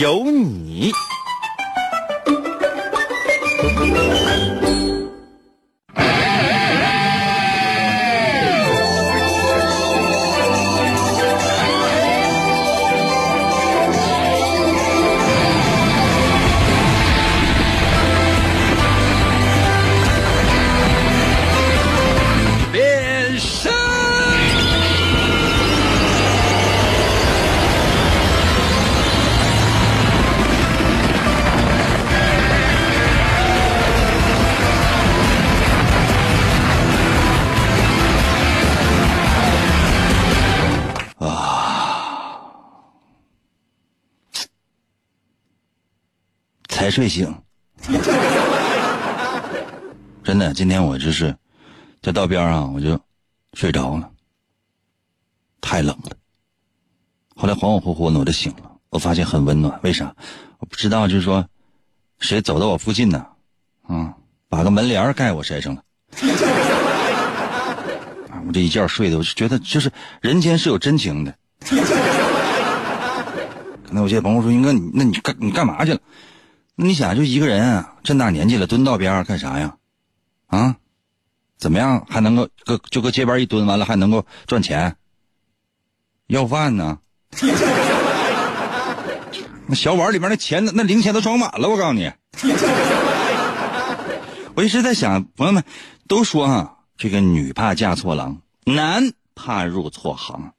有你。睡醒，真的，今天我就是在道边上我就睡着了，太冷了。后来恍恍惚惚的我就醒了，我发现很温暖。为啥？我不知道，就是说谁走到我附近呢？啊，把个门帘盖我身上了。啊，我这一觉睡的，我就觉得就是人间是有真情的。可能有些朋友说：“英哥，你那你干你干嘛去了？”你想，就一个人啊，这么大年纪了，蹲道边上干啥呀？啊，怎么样还能够搁就搁街边一蹲，完了还能够赚钱？要饭呢？那小碗里面的钱，那零钱都装满了。我告诉你，我一直在想，朋友们都说哈、这个女怕嫁错郎，男怕入错行。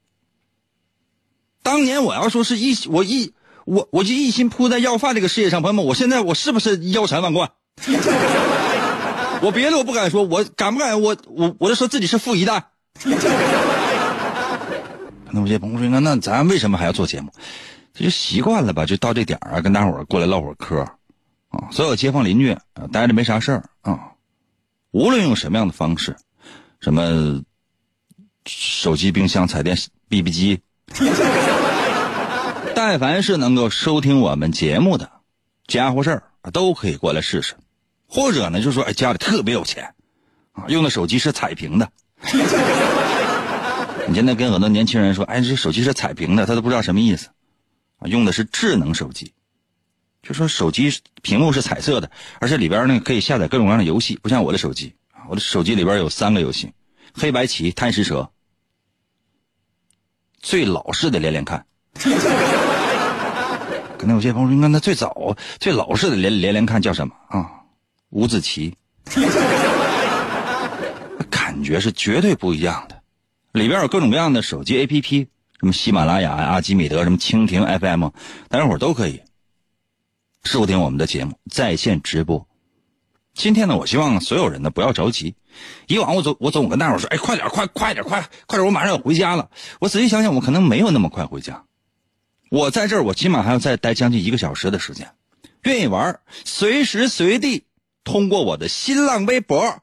当年我要说是一我一。我我就一心扑在要饭这个事业上，朋友们，我现在我是不是腰缠万贯？我别的我不敢说，我敢不敢？我我我就说自己是富一代。那有些朋友说，那那咱为什么还要做节目？这就习惯了吧，就到这点儿啊，跟大伙儿过来唠会儿嗑啊。所有街坊邻居啊，待着没啥事儿啊，无论用什么样的方式，什么手机、冰箱、彩电、BB 机。但凡是能够收听我们节目的家伙事儿，都可以过来试试。或者呢，就说哎，家里特别有钱，啊，用的手机是彩屏的。你现在跟很多年轻人说，哎，这手机是彩屏的，他都不知道什么意思。啊，用的是智能手机，就说手机屏幕是彩色的，而且里边呢可以下载各种各样的游戏，不像我的手机，我的手机里边有三个游戏：黑白棋、贪食蛇。最老式的连连看。可能有些朋友说，那最早、最老式的连连连看叫什么啊？五子棋，感觉是绝对不一样的。里边有各种各样的手机 APP，什么喜马拉雅、阿基米德、什么蜻蜓 FM，大家伙都可以收听我们的节目在线直播。今天呢，我希望所有人呢不要着急。以往我总我总跟大伙说，哎，快点，快快点，快快点，我马上要回家了。我仔细想想，我可能没有那么快回家。我在这儿，我起码还要再待将近一个小时的时间。愿意玩，随时随地通过我的新浪微博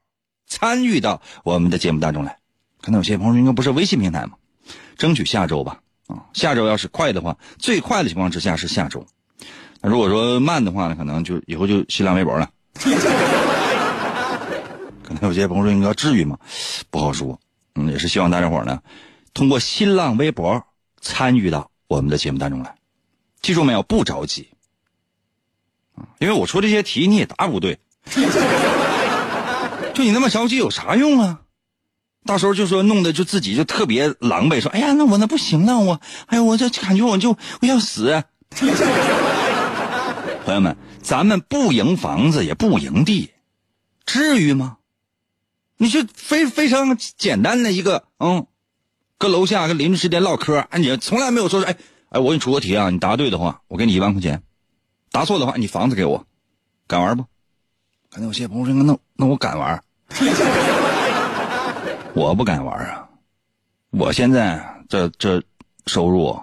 参与到我们的节目当中来。可能有些朋友应该不是微信平台吗？争取下周吧。啊，下周要是快的话，最快的情况之下是下周。那如果说慢的话呢，可能就以后就新浪微博了。可能有些朋友说应该至于吗？不好说。嗯，也是希望大家伙呢，通过新浪微博参与到我们的节目当中来。记住没有？不着急。因为我出这些题你也答不对。就你那么着急有啥用啊？到时候就说弄得就自己就特别狼狈，说哎呀，那我那不行了，我哎呀，我这感觉我就我要死。朋友们，咱们不赢房子也不赢地，至于吗？你就非非常简单的一个，嗯，搁楼下跟邻居之间唠嗑，哎，你从来没有说，哎哎，我给你出个题啊，你答对的话，我给你一万块钱；答错的话，你房子给我，敢玩不？可能有些朋友说，那那我敢玩，我不敢玩啊！我现在这这收入，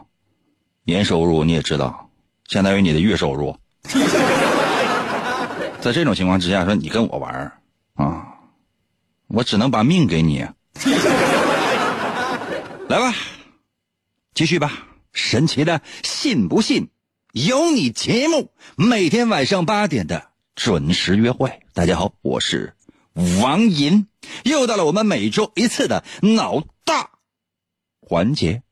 年收入你也知道，相当于你的月收入。在这种情况之下，说你跟我玩啊，我只能把命给你。来吧，继续吧，神奇的信不信由你节目，每天晚上八点的准时约会。大家好，我是王银，又到了我们每周一次的脑大环节。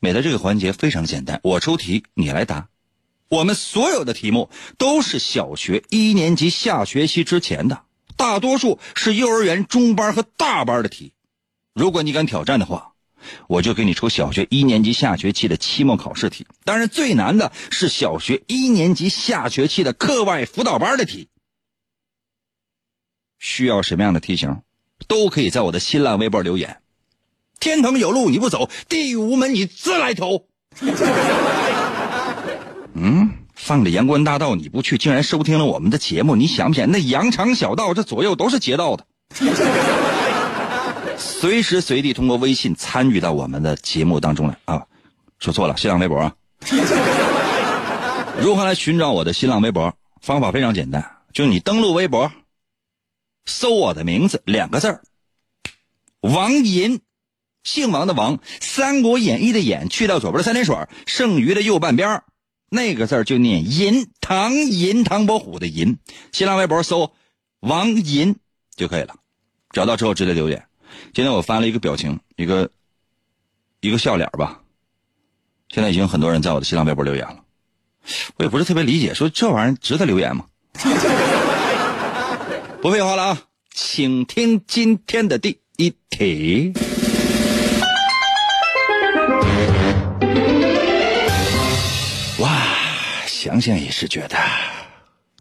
每到这个环节非常简单，我出题，你来答。我们所有的题目都是小学一年级下学期之前的，大多数是幼儿园中班和大班的题。如果你敢挑战的话，我就给你出小学一年级下学期的期末考试题。当然，最难的是小学一年级下学期的课外辅导班的题。需要什么样的题型，都可以在我的新浪微博留言。天堂有路你不走，地狱无门你自来投。嗯，放着阳关大道你不去，竟然收听了我们的节目，你想不想？那羊肠小道，这左右都是街道的。随时随地通过微信参与到我们的节目当中来啊！说错了，新浪微博啊。如何来寻找我的新浪微博？方法非常简单，就是你登录微博，搜我的名字两个字儿，王银。姓王的王，《三国演义》的演去掉左边的三点水，剩余的右半边那个字就念银，唐银，唐伯虎的银。新浪微博搜王银就可以了，找到之后直接留言。今天我发了一个表情，一个一个笑脸吧。现在已经很多人在我的新浪微博留言了，我也不是特别理解，说这玩意儿值得留言吗？不废话了啊，请听今天的第一题。哇想想也是觉得，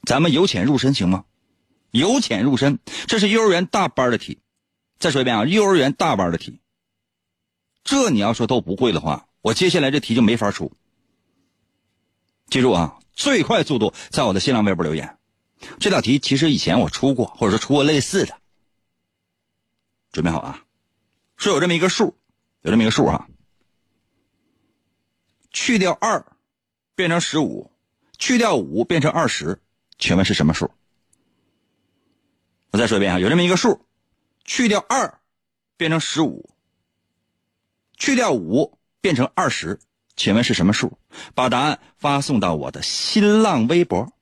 咱们由浅入深行吗？由浅入深，这是幼儿园大班的题。再说一遍啊，幼儿园大班的题。这你要说都不会的话，我接下来这题就没法出。记住啊，最快速度在我的新浪微博留言。这道题其实以前我出过，或者说出过类似的。准备好啊，是有这么一个数，有这么一个数啊，去掉二，变成十五。去掉五变成二十，请问是什么数？我再说一遍啊，有这么一个数，去掉二变成十五，去掉五变成二十，请问是什么数？把答案发送到我的新浪微博，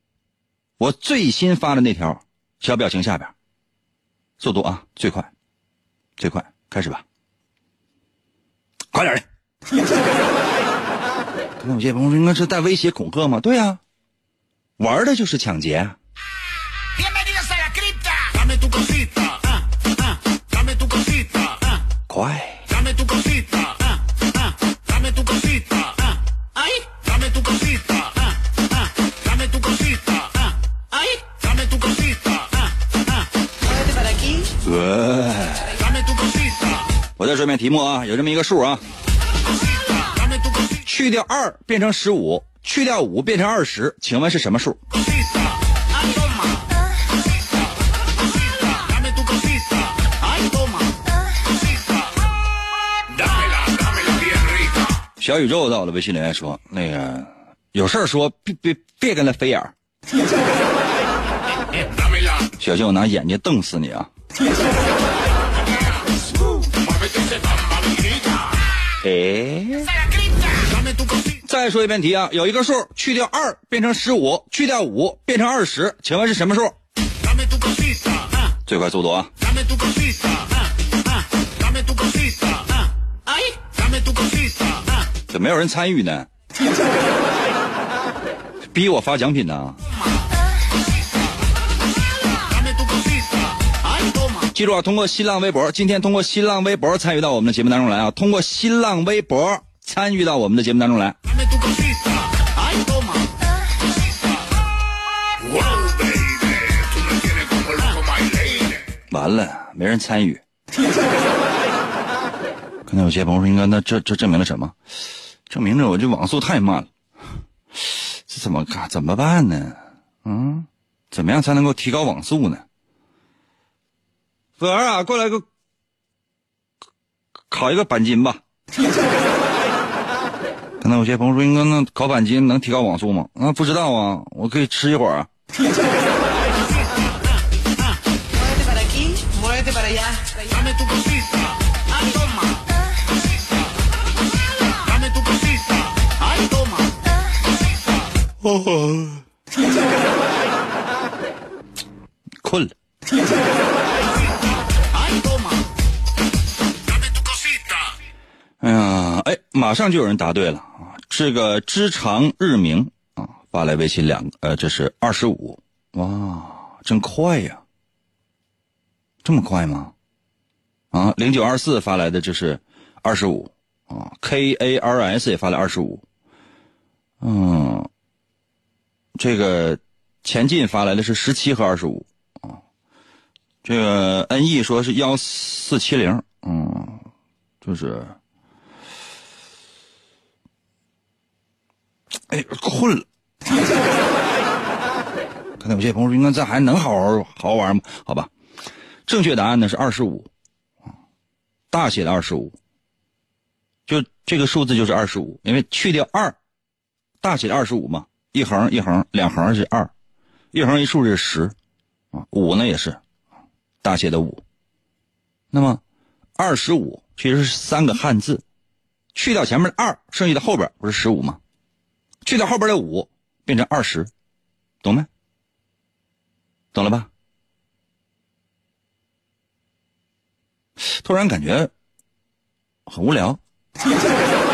我最新发的那条小表情下边，速度啊，最快，最快，开始吧，快点的！那我这朋友应该是带威胁恐吓吗？对呀。玩的就是抢劫。快！我再说一遍题目啊，有这么一个数啊，去掉二变成十五。去掉五变成二十，请问是什么数？小宇宙到了，微信留言说：“那个有事儿说，别别别跟他飞眼儿，小心我拿眼睛瞪死你啊！” 哎。再说一遍题啊，有一个数去掉二变成十五，去掉五变成二十，请问是什么数？最快速度啊！怎么没有人参与呢？逼我发奖品呢？记住啊，通过新浪微博，今天通过新浪微博参与到我们的节目当中来啊，通过新浪微博。参与到我们的节目当中来。完了，没人参与。刚才有些朋友说，应该那这这证明了什么？证明着我这网速太慢了。这怎么干？怎么办呢？嗯，怎么样才能够提高网速呢？子儿啊，过来个考一个钣金吧。可能有些朋友说，应该那烤板筋能提高网速吗？啊，不知道啊，我可以吃一会儿啊。困了。哎呀，哎，马上就有人答对了啊！这个知常日明啊，发来微信两呃，这是二十五，哇，真快呀！这么快吗？啊，零九二四发来的这是二十五啊，K A R S 也发来二十五，嗯，这个前进发来的是十七和二十五啊，这个 N E 说是幺四七零，嗯，就是。哎，困了。可能有些朋友说：“应该这还能好好好好玩吗？”好吧，正确答案呢是二十五，大写的二十五，就这个数字就是二十五，因为去掉二，大写的二十五嘛，一横一横两横是二，一横一竖是十，啊，五呢也是大写的五。那么二十五其实是三个汉字，去掉前面的二，剩下的后边不是十五吗？去掉后边的五，变成二十，懂没？懂了吧？突然感觉很无聊。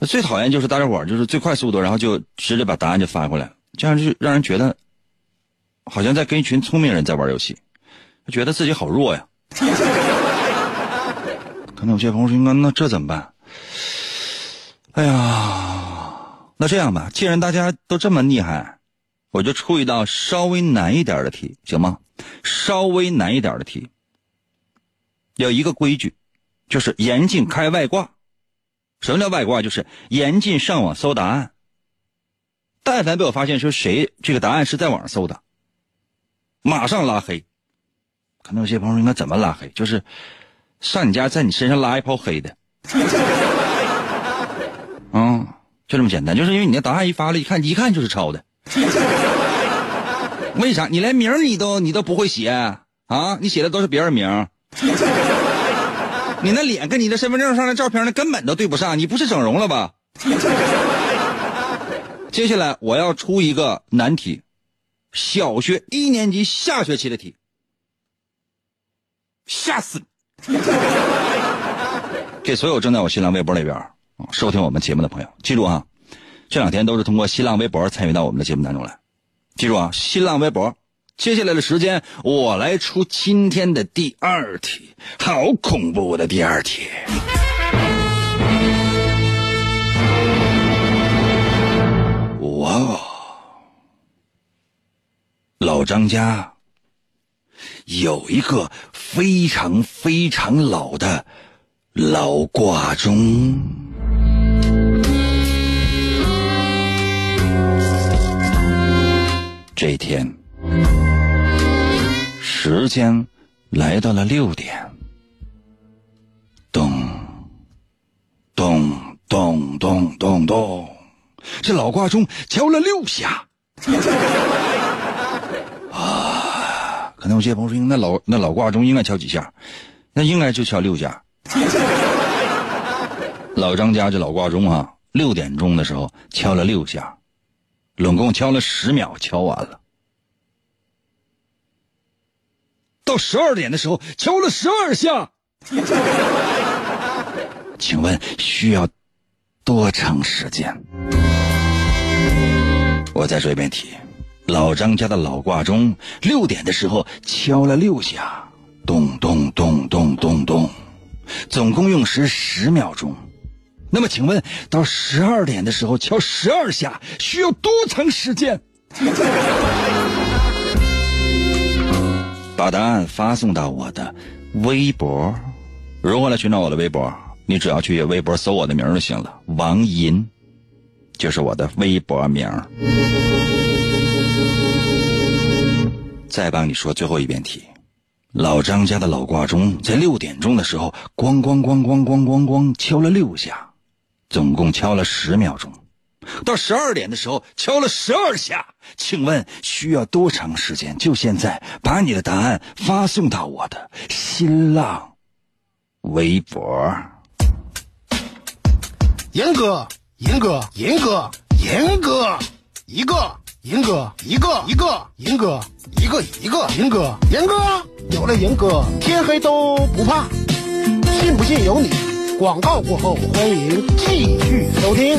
最讨厌就是大家伙就是最快速度，然后就直接把答案就发过来，这样就让人觉得好像在跟一群聪明人在玩游戏，觉得自己好弱呀。可能有些朋友说：“那那这怎么办？”哎呀，那这样吧，既然大家都这么厉害，我就出一道稍微难一点的题，行吗？稍微难一点的题，有一个规矩，就是严禁开外挂。什么叫外挂？就是严禁上网搜答案。但凡被我发现说谁这个答案是在网上搜的，马上拉黑。可能有些朋友应该怎么拉黑？就是上你家，在你身上拉一泡黑的。嗯，就这么简单，就是因为你那答案一发了，一看一看就是抄的。为啥？你连名你都你都不会写啊？你写的都是别人名。你那脸跟你的身份证上的照片那根本都对不上，你不是整容了吧？接下来我要出一个难题，小学一年级下学期的题，吓死你！给所有正在我新浪微博那边。收听我们节目的朋友，记住啊，这两天都是通过新浪微博参与到我们的节目当中来。记住啊，新浪微博。接下来的时间，我来出今天的第二题，好恐怖的第二题。哇，老张家有一个非常非常老的老挂钟。这一天，时间来到了六点，咚，咚咚咚咚咚，这老挂钟敲了六下。啊，可能有些朋友说，那老那老挂钟应该敲几下？那应该就敲六下。老张家这老挂钟啊，六点钟的时候敲了六下。拢共敲了十秒，敲完了。到十二点的时候，敲了十二下。请问需要多长时间？我再说一遍题：老张家的老挂钟，六点的时候敲了六下，咚咚咚咚咚咚，总共用时十秒钟。那么，请问到十二点的时候敲十二下需要多长时间？把答案发送到我的微博。如何来寻找我的微博？你只要去微博搜我的名就行了，王银，就是我的微博名。再帮你说最后一遍题：老张家的老挂钟在六点钟的时候，咣咣咣咣咣咣咣敲了六下。总共敲了十秒钟。到十二点的时候，敲了十二下。请问需要多长时间？就现在，把你的答案发送到我的新浪微博。严哥，严哥，严哥，严哥，一个，严哥，一个，一个，严哥，一个，一个，严哥，严哥，有了严哥，天黑都不怕。信不信由你。广告过后，欢迎继续收听。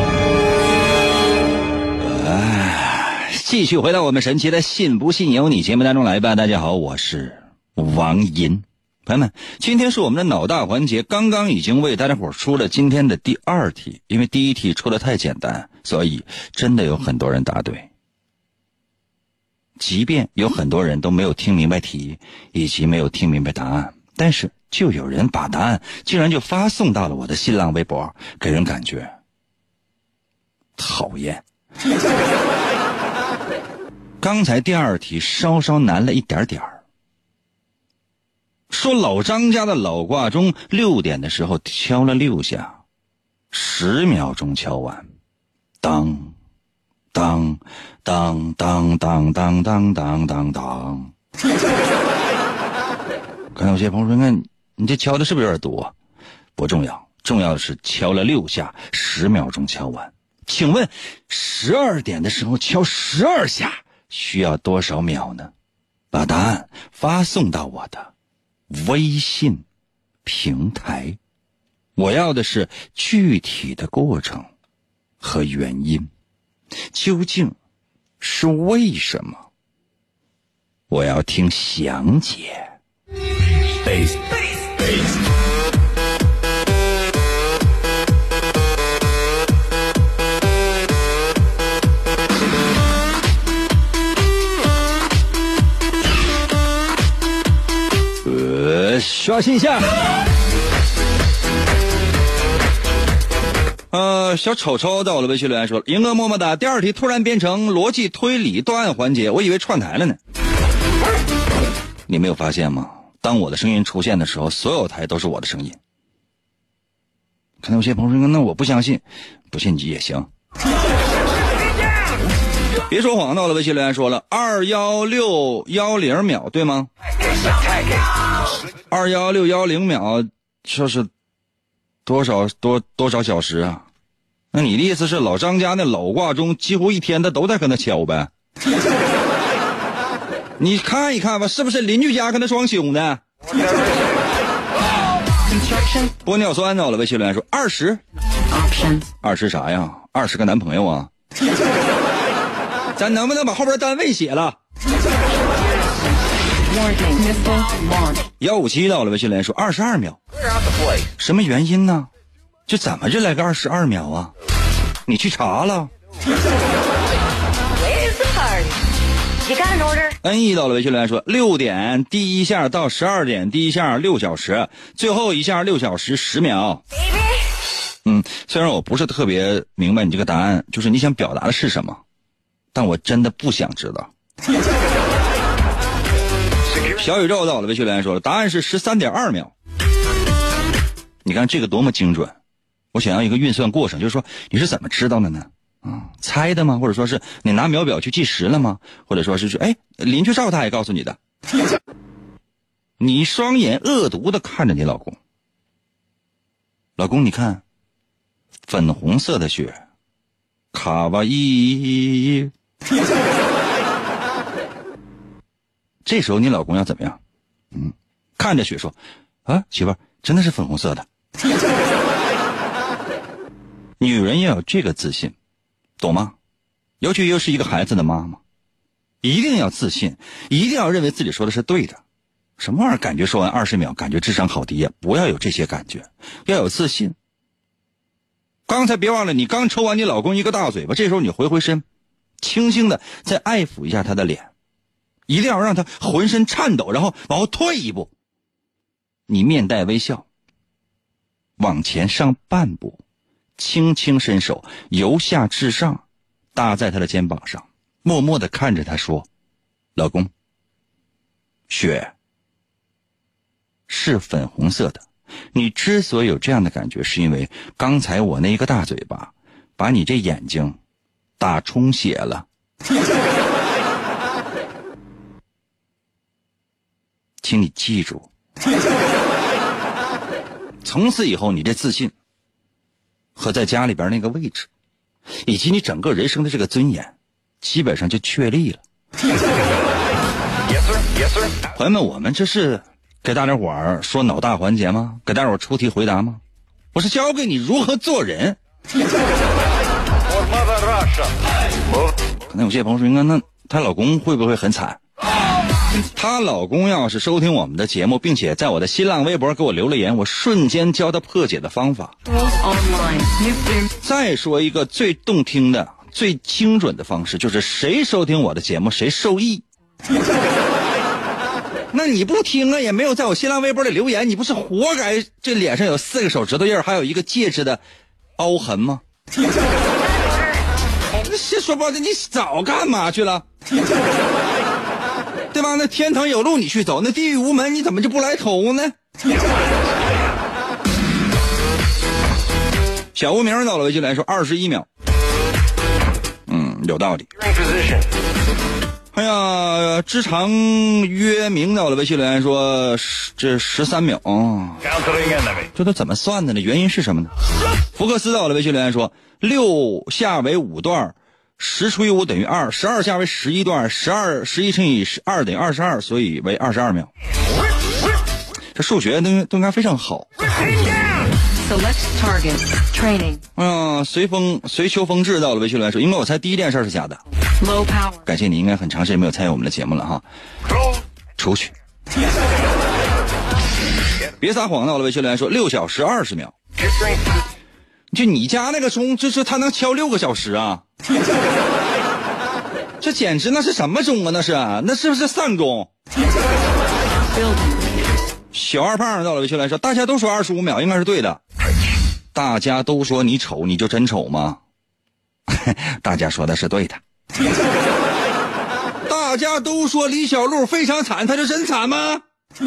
继续回到我们神奇的“信不信由你”节目当中来吧。大家好，我是王银。朋友们，今天是我们的脑大环节，刚刚已经为大家伙出了今天的第二题。因为第一题出的太简单，所以真的有很多人答对。即便有很多人都没有听明白题，以及没有听明白答案，但是就有人把答案竟然就发送到了我的新浪微博，给人感觉讨厌。刚才第二题稍稍难了一点点儿。说老张家的老挂钟六点的时候敲了六下，十秒钟敲完，当，当，当当当当当当当当。刚才有些朋友说：“看你这敲的是不是有点多？”不重要，重要的是敲了六下，十秒钟敲完。请问，十二点的时候敲十二下？需要多少秒呢？把答案发送到我的微信平台。我要的是具体的过程和原因，究竟是为什么？我要听详解。刷新一下。呃，小丑丑在我的微信留言说了：“赢哥么么哒。”第二题突然变成逻辑推理断案环节，我以为串台了呢。你没有发现吗？当我的声音出现的时候，所有台都是我的声音。可能有些朋友说：“那我不相信，不信你也行。”别说谎，到了微信留言说了：“二幺六幺零秒，对吗？”二幺六幺零秒，这是多少多多少小时啊？那你的意思是老张家那老挂钟几乎一天他都在跟他敲呗？你看一看吧，是不是邻居家跟他装修呢？玻尿酸到了，微信留言说二十，二十啥呀？二十个男朋友啊？咱能不能把后边单位写了？幺五七到了，微信来说二十二秒，什么原因呢？这怎么就来个二十二秒啊？你去查了？N E 到了，微信留言说六点第一下到十二点第一下六小时，最后一下六小时十秒。嗯，虽然我不是特别明白你这个答案，就是你想表达的是什么，但我真的不想知道。小宇宙到我的微信留言说了，答案是十三点二秒。你看这个多么精准！我想要一个运算过程，就是说你是怎么知道的呢？啊，猜的吗？或者说是你拿秒表去计时了吗？或者说是说，哎，邻居赵大爷告诉你的？你双眼恶毒的看着你老公，老公，你看，粉红色的雪，卡哇伊。这时候你老公要怎么样？嗯，看着雪说：“啊，媳妇儿，真的是粉红色的。”女人要有这个自信，懂吗？尤其又是一个孩子的妈妈，一定要自信，一定要认为自己说的是对的。什么玩意儿？感觉说完二十秒，感觉智商好低呀！不要有这些感觉，要有自信。刚才别忘了，你刚抽完你老公一个大嘴巴，这时候你回回身，轻轻的再爱抚一下他的脸。一定要让他浑身颤抖，然后往后退一步。你面带微笑，往前上半步，轻轻伸手由下至上，搭在他的肩膀上，默默的看着他说：“老公，雪是粉红色的。你之所以有这样的感觉，是因为刚才我那一个大嘴巴，把你这眼睛打充血了。”请你记住，从此以后，你这自信和在家里边那个位置，以及你整个人生的这个尊严，基本上就确立了。朋友们，我们这是给大家伙儿说脑大环节吗？给大家伙儿出题回答吗？我是教给你如何做人。可能有些朋友说，那那她老公会不会很惨？她老公要是收听我们的节目，并且在我的新浪微博给我留了言，我瞬间教他破解的方法。再说一个最动听的、最精准的方式，就是谁收听我的节目，谁受益。那你不听啊，也没有在我新浪微博里留言，你不是活该？这脸上有四个手指头印还有一个戒指的凹痕吗？先说不好听，你早干嘛去了？对吧？那天堂有路你去走，那地狱无门你怎么就不来投呢？小无名到了微信来说二十一秒，嗯，有道理。哎呀，知常约明到了微信留言说这十三秒，这都怎么算的呢？原因是什么呢？福克斯到了微信留言说六下为五段。十除以五等于二，十二下为十一段，十二十一乘以十二等于二十二，所以为二十二秒。这数学都都应该非常好。哎呀，随风随秋风至到了微信来说，因为我猜第一件事是假的。感谢你，应该很长时间没有参与我们的节目了哈。出去。别撒谎到了微信来说六小时二十秒。就你家那个钟，就是它能敲六个小时啊！这简直那是什么钟啊？那是那是不是丧钟？小二胖到了微信来说，大家都说二十五秒应该是对的。大家都说你丑，你就真丑吗？大家说的是对的。大家都说李小璐非常惨，他就真惨吗？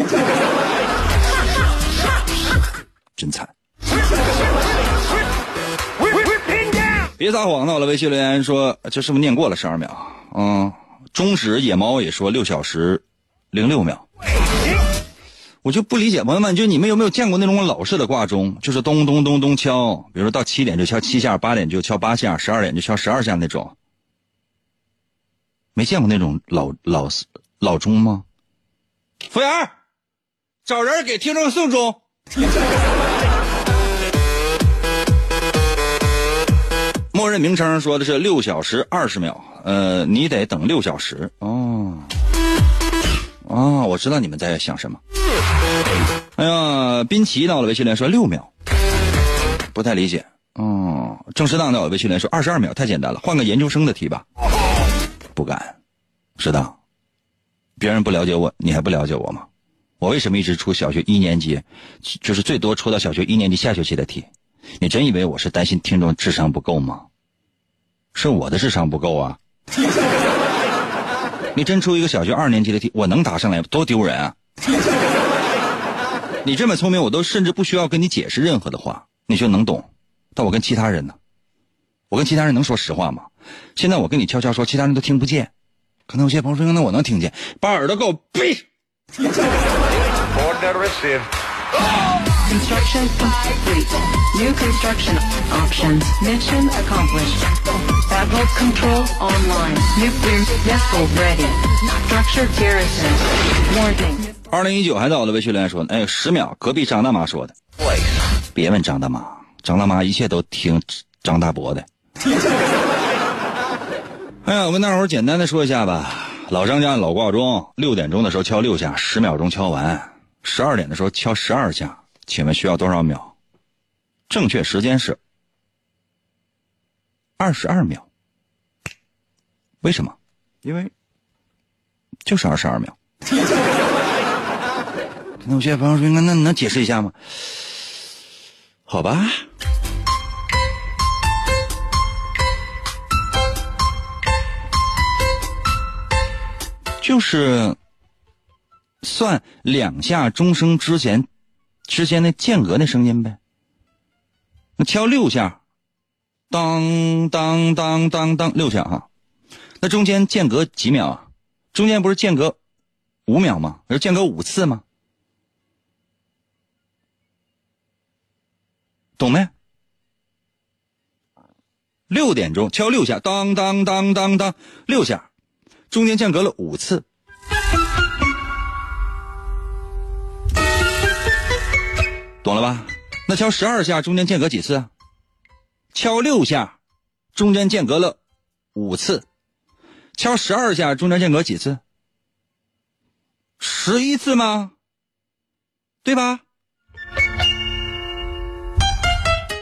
真惨。别撒谎！到了微信留言说，这是不是念过了十二秒？嗯，中指野猫也说六小时零六秒。我就不理解，朋友们，就你们有没有见过那种老式的挂钟，就是咚咚咚咚敲，比如说到七点就敲七下，八点就敲八下，十二点就敲十二下那种？没见过那种老老老钟吗？服务员，找人给听众送钟。默认名称说的是六小时二十秒，呃，你得等六小时哦。啊，我知道你们在想什么。哎呀，滨崎到了微信来说六秒，不太理解。哦，郑适当到了微信来说二十二秒，太简单了，换个研究生的题吧。不敢，适当。别人不了解我，你还不了解我吗？我为什么一直出小学一年级，就是最多出到小学一年级下学期的题？你真以为我是担心听众智商不够吗？是我的智商不够啊！你真出一个小学二年级的题，我能答上来，多丢人啊！你这么聪明，我都甚至不需要跟你解释任何的话，你就能懂。但我跟其他人呢，我跟其他人能说实话吗？现在我跟你悄悄说，其他人都听不见。可能有些朋友说，那我能听见，把耳朵给我闭。Construction complete. New construction options. Mission accomplished. Battle control online. Nuclear missile ready. Structure garrison. Warning. 二零一九还在我的微信留言说，哎，十秒，隔壁张大妈说的。别问张大妈，张大妈一切都听张大伯的。哎呀，我跟大伙儿简单的说一下吧。老张家老挂钟，六点钟的时候敲六下，十秒钟敲完；十二点的时候敲十二下。请问需要多少秒？正确时间是二十二秒。为什么？因为就是二十二秒。那有些朋友说：“那那你能解释一下吗？”好吧。就是算两下钟声之前之间的间隔的声音呗。那敲六下，当当当当当六下哈，那中间间隔几秒啊？中间不是间隔五秒吗？是间隔五次吗？懂没？六点钟敲六下，当当当当当六下，中间间隔了五次。懂了吧？那敲十二下，中间间隔几次啊？敲六下，中间间隔了五次。敲十二下，中间间隔几次？十一次吗？对吧？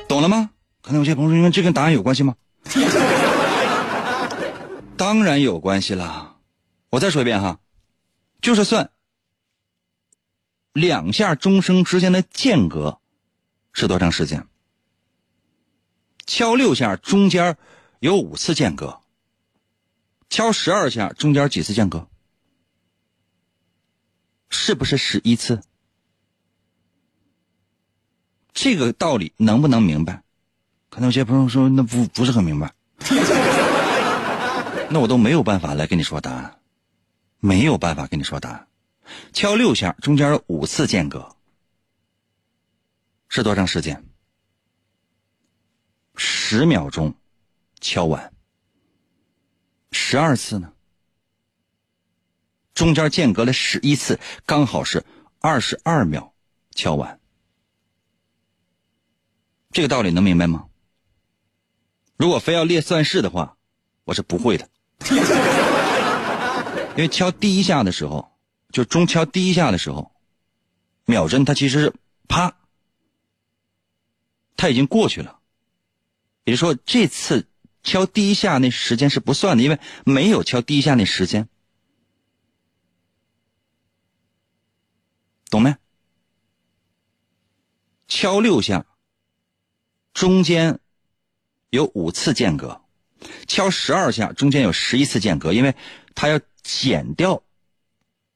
懂了吗？可能有些朋友说，因为这跟答案有关系吗？当然有关系啦。我再说一遍哈，就是算两下钟声之间的间隔是多长时间？敲六下中间有五次间隔，敲十二下中间几次间隔？是不是十一次？这个道理能不能明白？可能有些朋友说那不不是很明白，那我都没有办法来跟你说答案，没有办法跟你说答案。敲六下中间有五次间隔，是多长时间？十秒钟敲完，十二次呢？中间间隔了十一次，刚好是二十二秒敲完。这个道理能明白吗？如果非要列算式的话，我是不会的，因为敲第一下的时候，就钟敲第一下的时候，秒针它其实是啪，它已经过去了，也就是说这次敲第一下那时间是不算的，因为没有敲第一下那时间，懂没？敲六下。中间有五次间隔，敲十二下，中间有十一次间隔，因为它要减掉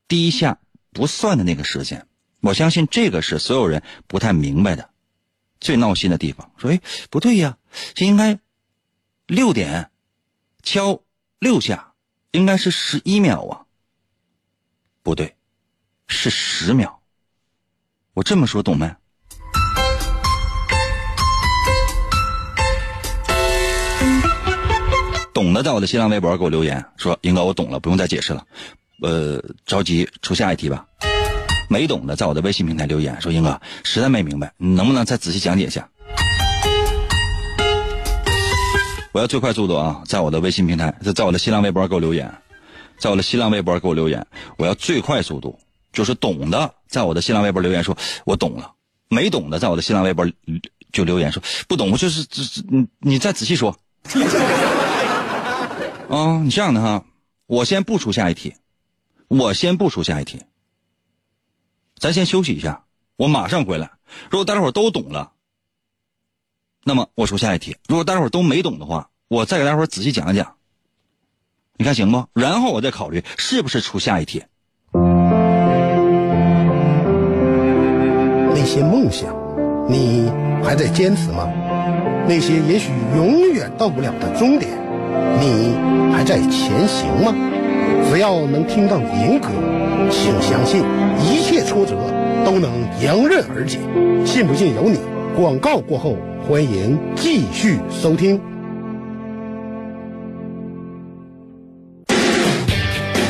第一下不算的那个时间。我相信这个是所有人不太明白的，最闹心的地方。说，哎，不对呀，这应该六点敲六下，应该是十一秒啊。不对，是十秒。我这么说懂没？懂的，在我的新浪微博给我留言说：“英哥，我懂了，不用再解释了。呃，着急出下一题吧。”没懂的，在我的微信平台留言说：“英哥，实在没明白，你能不能再仔细讲解一下？”我要最快速度啊，在我的微信平台，在在我的新浪微博给我留言，在我的新浪微博给我留言，我要最快速度，就是懂的，在我的新浪微博留言说：“我懂了。”没懂的，在我的新浪微博就留言说：“不懂，我就是这这，你你再仔细说。”啊，你这样的哈，我先不出下一题，我先不出下一题，咱先休息一下，我马上回来。如果大家伙都懂了，那么我出下一题；如果大家伙都没懂的话，我再给大伙仔细讲一讲，你看行不？然后我再考虑是不是出下一题。那些梦想，你还在坚持吗？那些也许永远到不了的终点，你还在前行吗？只要能听到银歌，请相信一切挫折都能迎刃而解。信不信由你。广告过后，欢迎继续收听。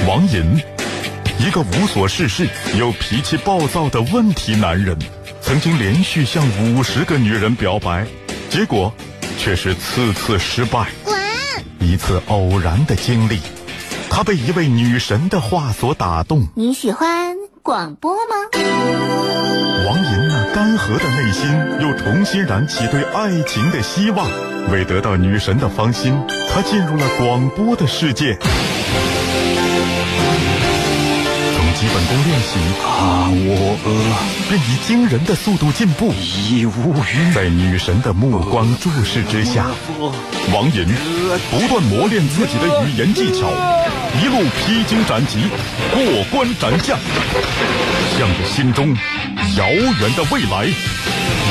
王银，一个无所事事又脾气暴躁的问题男人，曾经连续向五十个女人表白，结果却是次次失败。滚！一次偶然的经历，他被一位女神的话所打动。你喜欢广播吗？王银那干涸的内心又重新燃起对爱情的希望。为得到女神的芳心，他进入了广播的世界。基本功练习，啊，我便以惊人的速度进步。已无语。在女神的目光注视之下，王银不断磨练自己的语言技巧，一路披荆斩棘，过关斩将，向着心中遥远的未来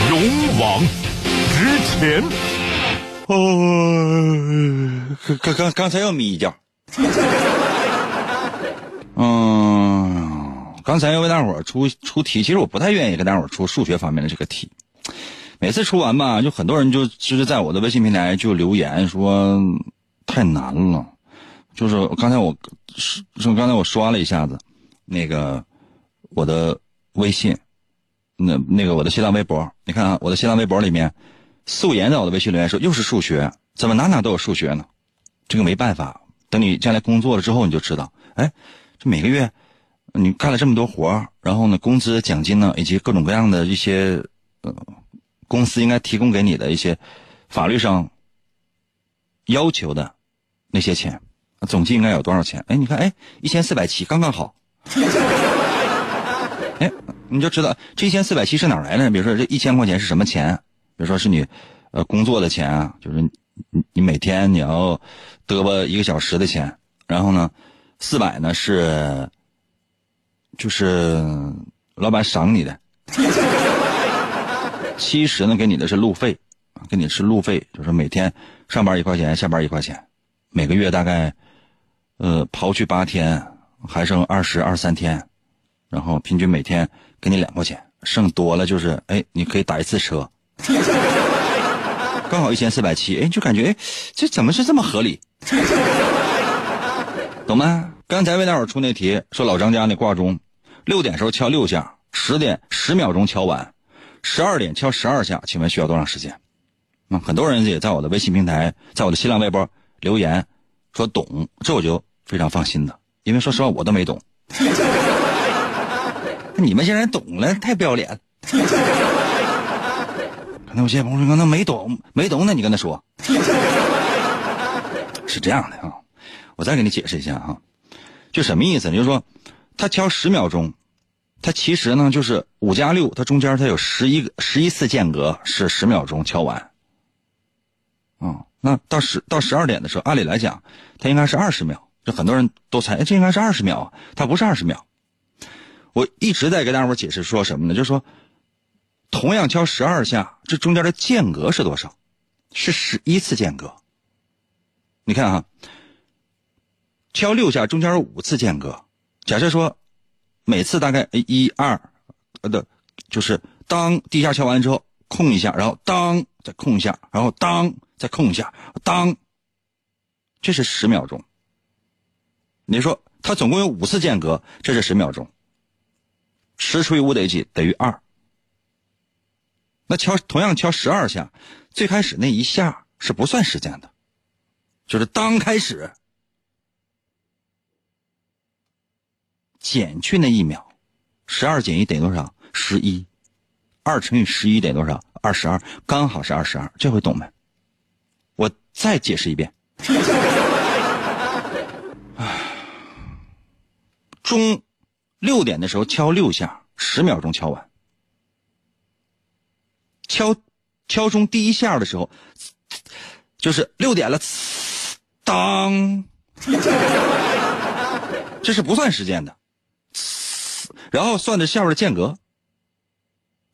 勇往直前。哦，刚刚刚才又眯一觉。嗯，刚才为大伙儿出出题，其实我不太愿意跟大伙儿出数学方面的这个题。每次出完吧，就很多人就就是在我的微信平台就留言说太难了。就是刚才我是刚才我刷了一下子，那个我的微信，那那个我的新浪微博，你看啊，我的新浪微博里面，素颜在我的微信留言说又是数学，怎么哪哪都有数学呢？这个没办法，等你将来工作了之后你就知道，哎，这每个月你干了这么多活儿然后呢，工资、奖金呢，以及各种各样的一些呃公司应该提供给你的一些法律上要求的那些钱，总计应该有多少钱？哎，你看，哎，一千四百七，刚刚好。哎，你就知道这一千四百七是哪来的？比如说这一千块钱是什么钱？比如说是你呃工作的钱啊，就是你你每天你要嘚吧一个小时的钱，然后呢，四百呢是就是老板赏你的。七十呢，给你的是路费，给你是路费，就是每天上班一块钱，下班一块钱，每个月大概，呃，刨去八天，还剩二十二三天，然后平均每天给你两块钱，剩多了就是，哎，你可以打一次车，刚好一千四百七，哎，就感觉，哎，这怎么是这么合理？懂吗？刚才为大伙出那题，说老张家那挂钟，六点时候敲六下，十点十秒钟敲完。十二点敲十二下，请问需要多长时间？啊，很多人也在我的微信平台，在我的新浪微博留言说懂，这我就非常放心的，因为说实话我都没懂。你们竟然懂了，太不要脸了。可能有些朋友说那没懂，没懂，那你跟他说，是这样的啊。我再给你解释一下啊，就什么意思？就是说，他敲十秒钟。他其实呢，就是五加六，它中间它有十一个十一次间隔，是十秒钟敲完。啊，那到十到十二点的时候，按理来讲，它应该是二十秒。这很多人都猜，这应该是二十秒，它不是二十秒。我一直在给大伙解释说什么呢？就是说，同样敲十二下，这中间的间隔是多少？是十一次间隔。你看啊，敲六下中间有五次间隔。假设说。每次大概一二，呃的，就是当第一下敲完之后空一下，然后当再空一下，然后当再空一下，当，这是十秒钟。你说它总共有五次间隔，这是十秒钟。十除以五等于几？等于二。那敲同样敲十二下，最开始那一下是不算时间的，就是当开始。减去那一秒，十二减一等于多少？十一。二乘以十一等于多少？二十二，刚好是二十二。这回懂没？我再解释一遍。中六点的时候敲六下，十秒钟敲完。敲敲钟第一下的时候，就是六点了，当，这是不算时间的。然后算的下边的间隔，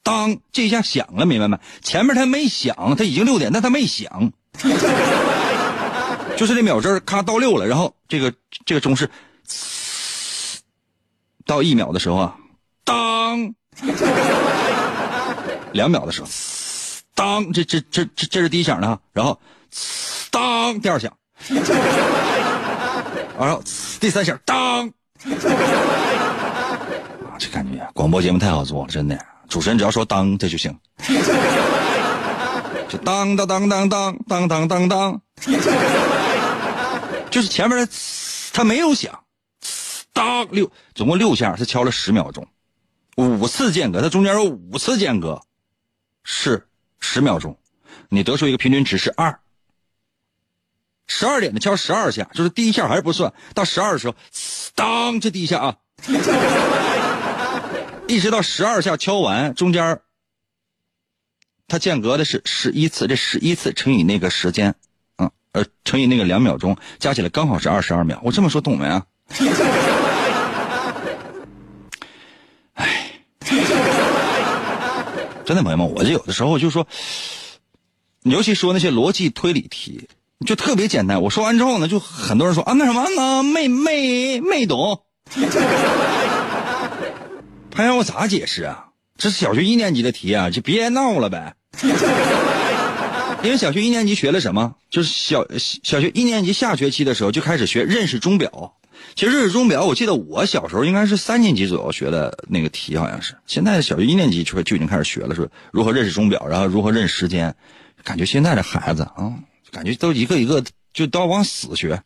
当。这一下响了，明白没？前面他没响，他已经六点，但他没响，就是这秒针咔到六了，然后这个这个钟是到一秒的时候啊，当，两秒的时候，当，这这这这这是第一响的，然后当第二响，然后第三响当，感觉。广播节目太好做了，真的，主持人只要说当这就行，就当当当当当当当当当，就是前面的他没有响。当六，总共六下，是敲了十秒钟，五次间隔，它中间有五次间隔，是十秒钟，你得出一个平均值是二。十二点的敲十二下，就是第一下还是不算，到十二的时候，当这第一下啊，一直到十二下敲完，中间它间隔的是十一次，这十一次乘以那个时间，嗯，呃，乘以那个两秒钟，加起来刚好是二十二秒。我这么说懂没啊？真的朋友们，我就有的时候就说，尤其说那些逻辑推理题，就特别简单。我说完之后呢，就很多人说啊，那什么呢？没没没懂。他让我咋解释啊？这是小学一年级的题啊，就别闹了呗。因为小学一年级学了什么？就是小小学一年级下学期的时候就开始学认识钟表。其实认识钟表，我记得我小时候应该是三年级左右学的那个题，好像是。现在小学一年级就就已经开始学了，是如何认识钟表，然后如何认识时间。感觉现在的孩子啊，感觉都一个一个就都要往死学。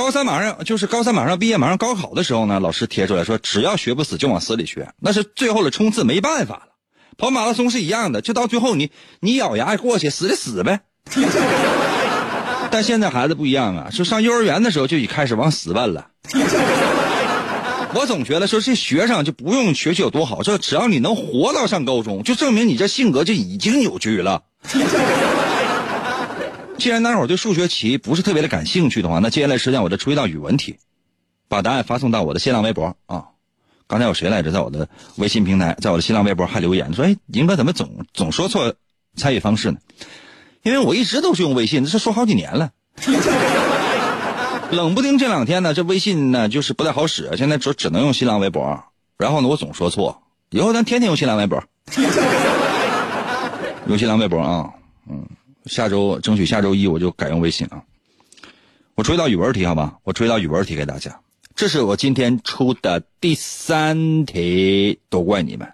高三马上就是高三马上毕业，马上高考的时候呢，老师贴出来说，只要学不死就往死里学，那是最后的冲刺，没办法了。跑马拉松是一样的，就到最后你你咬牙过去，死的死呗。但现在孩子不一样啊，说上幼儿园的时候就已开始往死奔了。我总觉得说这学生就不用学习有多好，这只要你能活到上高中，就证明你这性格就已经有据了。既然大伙对数学题不是特别的感兴趣的话，那接下来时间我再出一道语文题，把答案发送到我的新浪微博啊。刚才有谁来着，在我的微信平台，在我的新浪微博还留言说：“哎，宁哥怎么总总说错参与方式呢？”因为我一直都是用微信，这说好几年了。冷不丁这两天呢，这微信呢就是不太好使，现在只只能用新浪微博。然后呢，我总说错，以后咱天天用新浪微博，用新浪微博啊，嗯，下周争取下周一我就改用微信啊。我出一道语文题，好吧？我出一道语文题给大家，这是我今天出的第三题，都怪你们，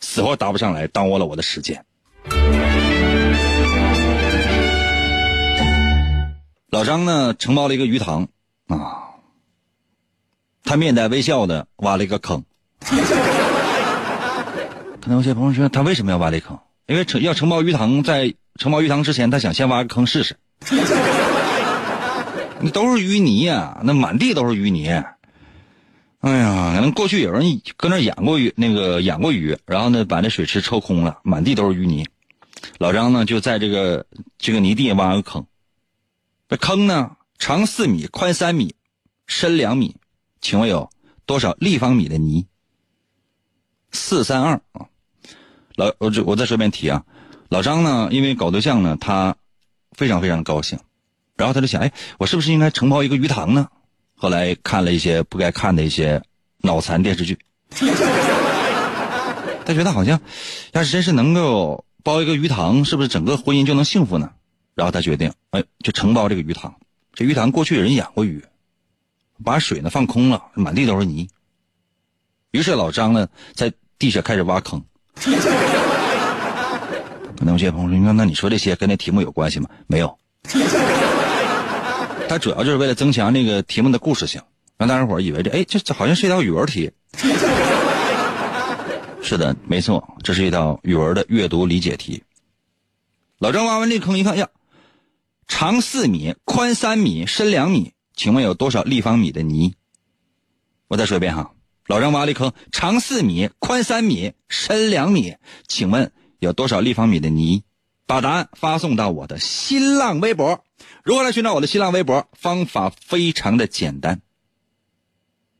死活答不上来，耽误了我的时间。老张呢，承包了一个鱼塘，啊，他面带微笑的挖了一个坑。可能有些朋友说，他为什么要挖这坑？因为承要承包鱼塘，在承包鱼塘之前，他想先挖个坑试试。那都是淤泥呀，那满地都是淤泥。哎呀，可能过去有人搁那养过鱼，那个养过鱼，然后呢，把那水池抽空了，满地都是淤泥。老张呢，就在这个这个泥地挖个坑。这坑呢，长四米，宽三米，深两米，请问有多少立方米的泥？四三二啊，老我这我再说一遍题啊，老张呢，因为搞对象呢，他非常非常的高兴，然后他就想，哎，我是不是应该承包一个鱼塘呢？后来看了一些不该看的一些脑残电视剧，他觉得好像，要是真是能够包一个鱼塘，是不是整个婚姻就能幸福呢？然后他决定，哎，就承包这个鱼塘。这鱼塘过去有人养过鱼，把水呢放空了，满地都是泥。于是老张呢，在地下开始挖坑。可能有些朋友说：“那那你说这些跟那题目有关系吗？”没有。他主要就是为了增强那个题目的故事性，让大家伙以为这，哎，这这好像是一道语文题。是的，没错，这是一道语文的阅读理解题。老张挖完这坑一看，呀。长四米，宽三米，深两米，请问有多少立方米的泥？我再说一遍哈，老张挖了一坑，长四米，宽三米，深两米，请问有多少立方米的泥？把答案发送到我的新浪微博。如何来寻找我的新浪微博？方法非常的简单，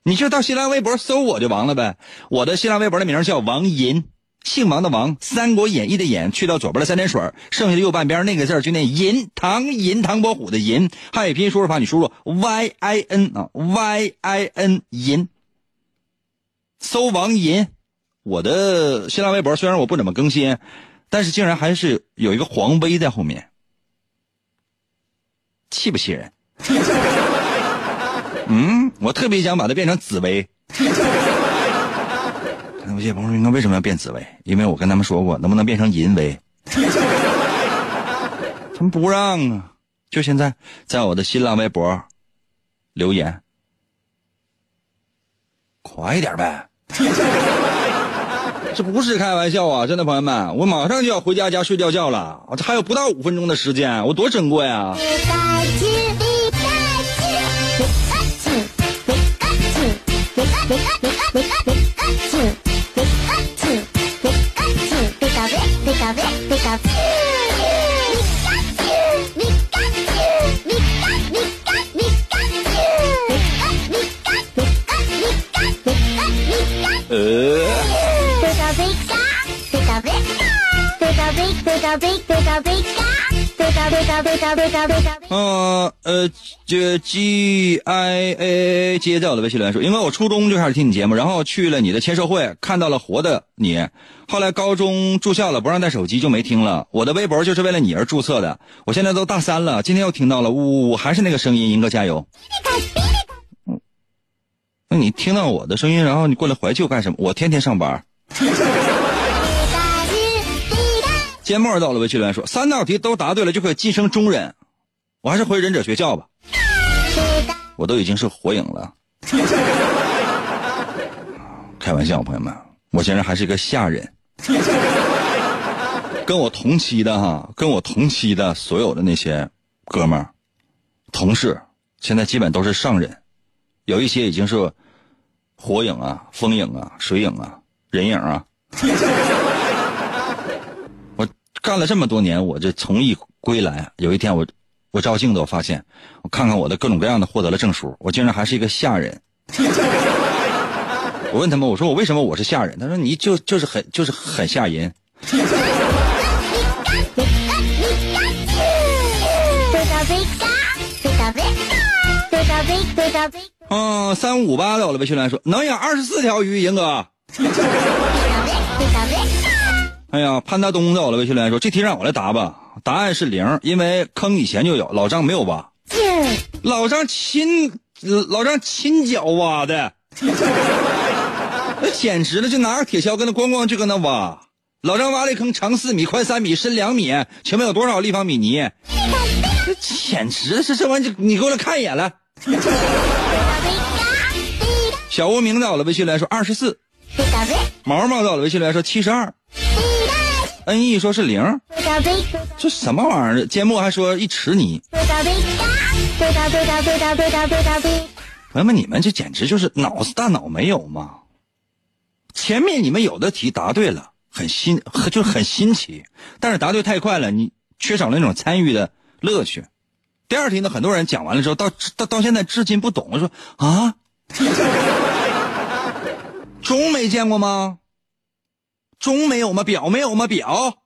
你就到新浪微博搜我就完了呗。我的新浪微博的名叫王银，姓王的王，《三国演义》的演，去掉左边的三点水，剩下的右半边那个字就念银，唐银，唐伯虎的银。汉语拼音输入法你输入 y i n 啊，y i n 银，搜王银。我的新浪微博虽然我不怎么更新，但是竟然还是有一个黄威在后面，气不气人？嗯，我特别想把它变成紫薇。那我谢朋友应该为什么要变紫薇？因为我跟他们说过，能不能变成银薇？他们不让啊！就现在，在我的新浪微博留言，快一点呗！这不是开玩笑啊！真的，朋友们，我马上就要回家家睡觉觉了，这还有不到五分钟的时间，我多珍贵啊！嗯呃，这 G I A A 接在我的微信留言说，因为我初中就开始听你节目，然后去了你的签售会，看到了活的你。后来高中住校了，不让带手机，就没听了。我的微博就是为了你而注册的。我现在都大三了，今天又听到了，呜呜，还是那个声音，英哥加油。那你听到我的声音，然后你过来怀旧干什么？我天天上班。缄默到了，微信留言说三道题都答对了就可以晋升中忍，我还是回忍者学校吧。我都已经是火影了。开玩笑，朋友们，我现在还是一个下忍。跟我同期的哈，跟我同期的所有的那些哥们儿、同事，现在基本都是上忍，有一些已经是火影啊、风影啊、水影啊、人影啊。我干了这么多年，我这从艺归来，有一天我我照镜子，我发现，我看看我的各种各样的获得了证书，我竟然还是一个下人。我问他们，我说我为什么我是下人？他说你就就是很就是很吓人。嗯，三五八的我的微信来说能养二十四条鱼，银哥。哎呀，潘大东在我的微信来说这题让我来答吧，答案是零，因为坑以前就有，老张没有挖，老张亲老张亲脚挖的，那简直了，就拿个铁锹跟那咣咣就跟那挖。老张挖了一坑，长四米，宽三米，深两米，前面有多少立方米泥？这简直是，这这玩意儿，你给我来看一眼来。小无名在我的微信来说二十四，毛毛在我的微信来说七十二，N E 说是零，这什么玩意儿？缄默还说一池泥。朋友们，你们这简直就是脑子大脑没有吗？前面你们有的题答对了，很新，就很新奇，但是答对太快了，你缺少了那种参与的乐趣。第二题呢，很多人讲完了之后，到到到现在至今不懂，说啊，钟没见过吗？钟没有吗？表没有吗？表，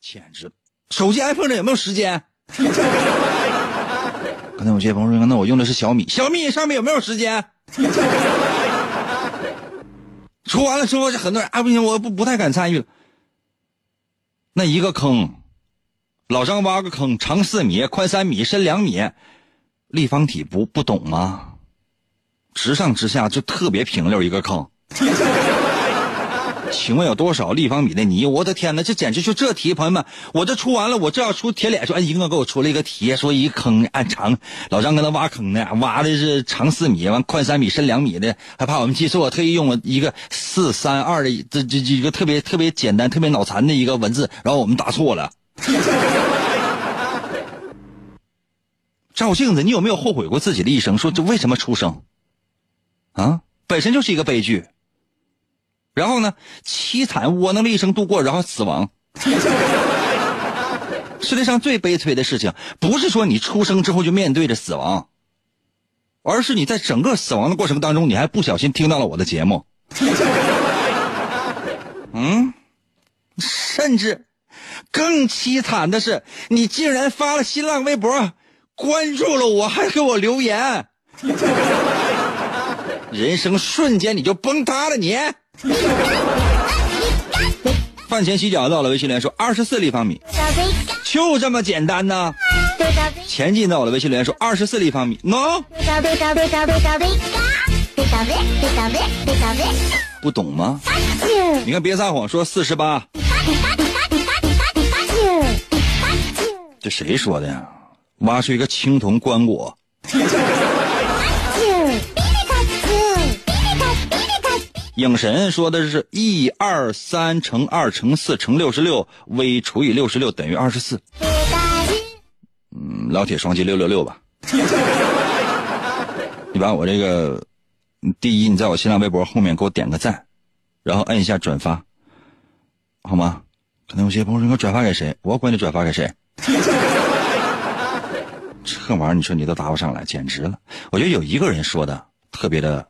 简直，手机 iPhone 上有没有时间？刚才有些朋友说，那我用的是小米，小米上面有没有时间？出完了之后，就很多人啊不行，我不不太敢参与了。那一个坑。老张挖个坑，长四米，宽三米，深两米，立方体不不懂吗？直上直下就特别平溜一个坑。请问有多少立方米的泥？我的天哪，这简直就这题，朋友们，我这出完了，我这要出铁脸说，哎，英哥给我出了一个题，说一坑按长，老张跟他挖坑呢，挖的是长四米，完宽三米，深两米的，还怕我们记错，特意用了一个四三二的这这这一个特别特别简单、特别脑残的一个文字，然后我们答错了。照镜子，你有没有后悔过自己的一生？说这为什么出生？啊，本身就是一个悲剧。然后呢，凄惨窝囊的一生度过，然后死亡。世界上最悲催的事情，不是说你出生之后就面对着死亡，而是你在整个死亡的过程当中，你还不小心听到了我的节目。嗯，甚至更凄惨的是，你竟然发了新浪微博，关注了我，还给我留言，人生瞬间你就崩塌了你。饭前洗脚到了微信留言说二十四立方米，就这么简单呢？前进到我的微信留言说二十四立方米，no，不懂吗？你看别撒谎，说四十八，这谁说的呀？挖出一个青铜棺椁。影神说的是一二三乘二乘四乘六十六，v 除以六十六等于二十四。嗯，老铁双击六六六吧。你把我这个第一，你在我新浪微博后面给我点个赞，然后摁一下转发，好吗？可能有些朋友说，你转发给谁？我管你转发给谁。这玩意儿，你说你都答不上来，简直了！我觉得有一个人说的特别的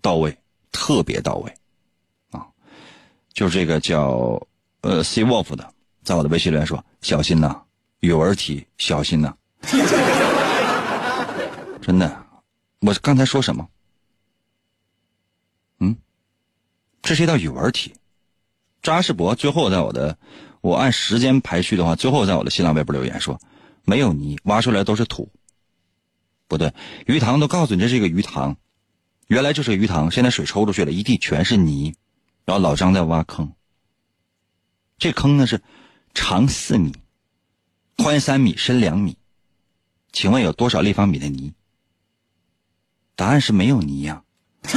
到位。特别到位，啊，就是这个叫呃 C Wolf 的，在我的微信留言说：“小心呐，语文题小心呐。”真的，我刚才说什么？嗯，这是一道语文题。扎世博最后在我的，我按时间排序的话，最后在我的新浪微博留言说：“没有泥，挖出来都是土。”不对，鱼塘都告诉你这是一个鱼塘。原来就是个鱼塘，现在水抽出去了，一地全是泥，然后老张在挖坑。这坑呢是长四米，宽三米，深两米。请问有多少立方米的泥？答案是没有泥呀。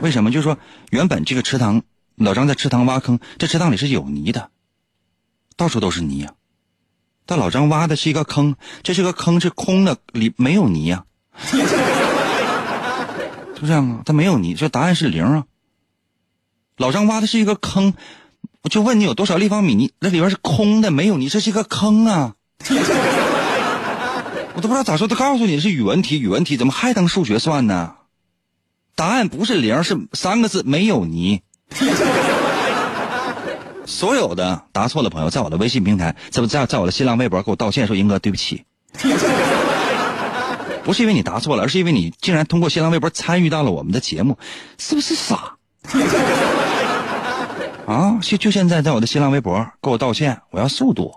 为什么？就是说，原本这个池塘，老张在池塘挖坑，这池塘里是有泥的，到处都是泥呀。但老张挖的是一个坑，这是个坑，是空的，里没有泥呀。就这样啊，他没有泥，这答案是零啊。老张挖的是一个坑，我就问你有多少立方米泥？那里边是空的，没有泥，这是一个坑啊。我都不知道咋说，他告诉你是语文题，语文题怎么还当数学算呢？答案不是零，是三个字，没有泥。所有的答错的朋友，在我的微信平台，在不在在我的新浪微博给我道歉，说英哥对不起。不是因为你答错了，而是因为你竟然通过新浪微博参与到了我们的节目，是不是傻？啊，就就现在在我的新浪微博给我道歉，我要速度。